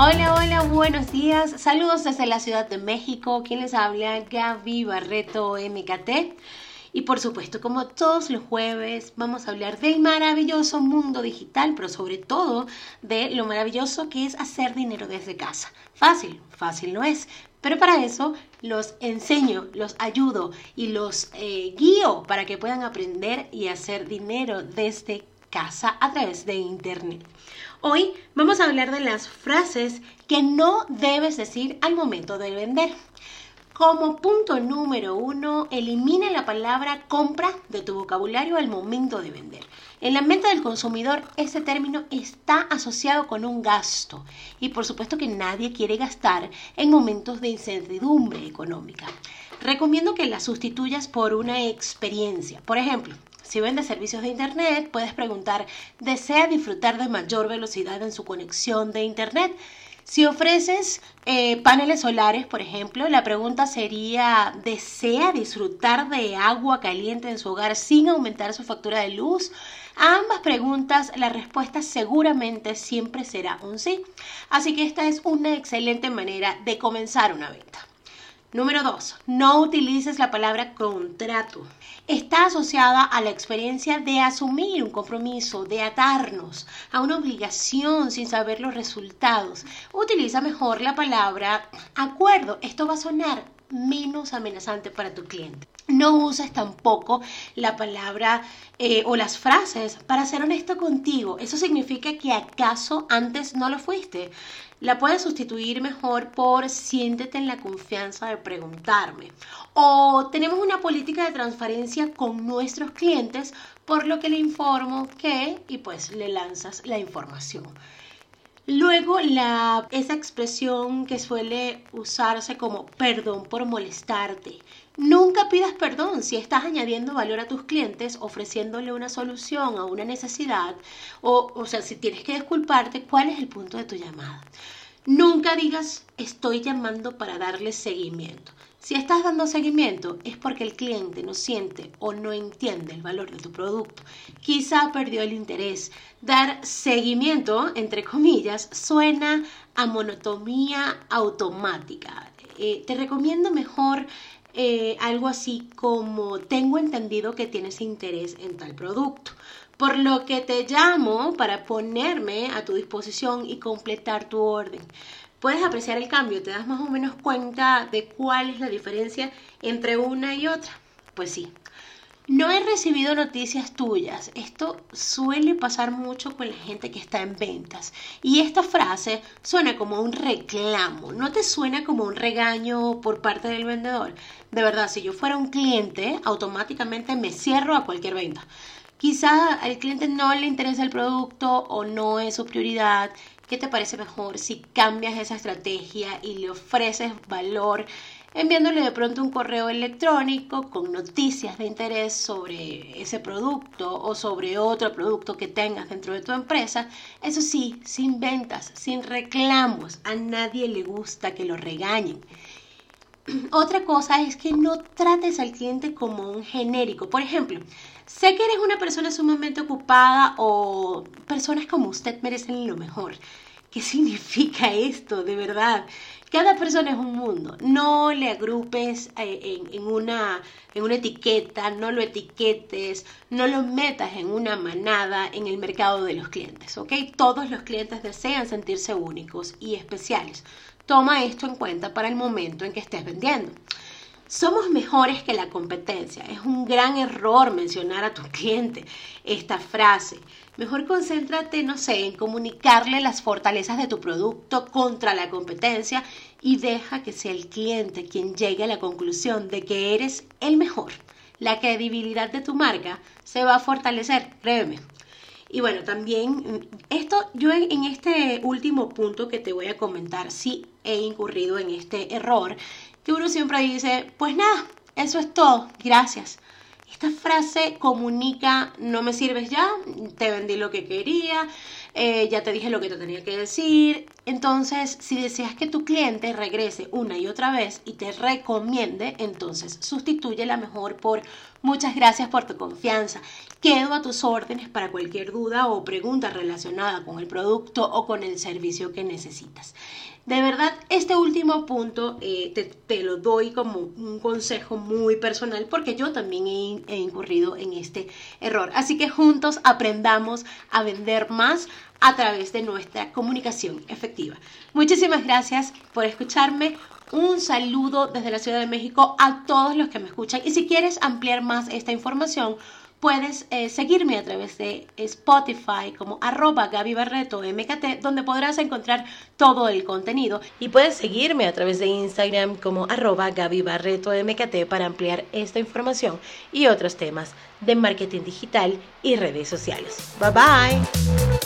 Hola, hola, buenos días. Saludos desde la Ciudad de México. ¿Quién les habla? Gaby Barreto MKT. Y por supuesto, como todos los jueves, vamos a hablar del maravilloso mundo digital, pero sobre todo de lo maravilloso que es hacer dinero desde casa. Fácil, fácil no es, pero para eso los enseño, los ayudo y los eh, guío para que puedan aprender y hacer dinero desde casa a través de Internet. Hoy vamos a hablar de las frases que no debes decir al momento de vender. Como punto número uno, elimina la palabra compra de tu vocabulario al momento de vender. En la mente del consumidor, ese término está asociado con un gasto y por supuesto que nadie quiere gastar en momentos de incertidumbre económica. Recomiendo que la sustituyas por una experiencia. Por ejemplo, si vendes servicios de Internet, puedes preguntar, ¿desea disfrutar de mayor velocidad en su conexión de Internet? Si ofreces eh, paneles solares, por ejemplo, la pregunta sería, ¿desea disfrutar de agua caliente en su hogar sin aumentar su factura de luz? A ambas preguntas la respuesta seguramente siempre será un sí. Así que esta es una excelente manera de comenzar una venta. Número 2. No utilices la palabra contrato. Está asociada a la experiencia de asumir un compromiso, de atarnos a una obligación sin saber los resultados. Utiliza mejor la palabra acuerdo. Esto va a sonar menos amenazante para tu cliente. No uses tampoco la palabra eh, o las frases para ser honesto contigo. Eso significa que acaso antes no lo fuiste. La puedes sustituir mejor por siéntete en la confianza de preguntarme. O tenemos una política de transparencia con nuestros clientes, por lo que le informo que y pues le lanzas la información. Luego, la, esa expresión que suele usarse como perdón por molestarte. Nunca pidas perdón si estás añadiendo valor a tus clientes, ofreciéndole una solución a una necesidad, o, o sea, si tienes que disculparte, ¿cuál es el punto de tu llamada? Nunca digas estoy llamando para darle seguimiento. Si estás dando seguimiento es porque el cliente no siente o no entiende el valor de tu producto. Quizá perdió el interés. Dar seguimiento, entre comillas, suena a monotomía automática. Eh, te recomiendo mejor eh, algo así como tengo entendido que tienes interés en tal producto por lo que te llamo para ponerme a tu disposición y completar tu orden puedes apreciar el cambio, te das más o menos cuenta de cuál es la diferencia entre una y otra. Pues sí. No he recibido noticias tuyas. Esto suele pasar mucho con la gente que está en ventas. Y esta frase suena como un reclamo. ¿No te suena como un regaño por parte del vendedor? De verdad, si yo fuera un cliente, automáticamente me cierro a cualquier venta. Quizá al cliente no le interesa el producto o no es su prioridad ¿Qué te parece mejor si cambias esa estrategia y le ofreces valor enviándole de pronto un correo electrónico con noticias de interés sobre ese producto o sobre otro producto que tengas dentro de tu empresa? Eso sí, sin ventas, sin reclamos. A nadie le gusta que lo regañen. Otra cosa es que no trates al cliente como un genérico. Por ejemplo, sé que eres una persona sumamente ocupada o personas como usted merecen lo mejor. ¿Qué significa esto de verdad? Cada persona es un mundo. No le agrupes eh, en, una, en una etiqueta, no lo etiquetes, no lo metas en una manada en el mercado de los clientes, ¿ok? Todos los clientes desean sentirse únicos y especiales. Toma esto en cuenta para el momento en que estés vendiendo. Somos mejores que la competencia. Es un gran error mencionar a tu cliente esta frase. Mejor concéntrate, no sé, en comunicarle las fortalezas de tu producto contra la competencia y deja que sea el cliente quien llegue a la conclusión de que eres el mejor. La credibilidad de tu marca se va a fortalecer, créeme. Y bueno, también esto, yo en, este último punto que te voy a comentar, sí he incurrido en este error, uno siempre dice, pues nada, eso es todo, gracias. Esta frase comunica, no me sirves ya, te vendí lo que quería, eh, ya te dije lo que te tenía que decir. Entonces, si deseas que tu cliente regrese una y otra vez y te recomiende, entonces la mejor por Muchas gracias por tu confianza. Quedo a tus órdenes para cualquier duda o pregunta relacionada con el producto o con el servicio que necesitas. De verdad, este último punto eh, te, lo doy como un consejo muy personal porque yo también he incurrido en este error. Así que juntos aprendamos a vender más a través de nuestra comunicación efectiva. Muchísimas gracias por escucharme. Un saludo desde la Ciudad de México a todos los que me escuchan. Y si quieres ampliar más esta información, puedes eh, seguirme a través de Spotify como arroba Gaby Barreto MKT, donde podrás encontrar todo el contenido. Y puedes seguirme a través de Instagram como arroba Gaby Barreto MKT para ampliar esta información y otros temas de marketing digital y redes sociales. Bye bye.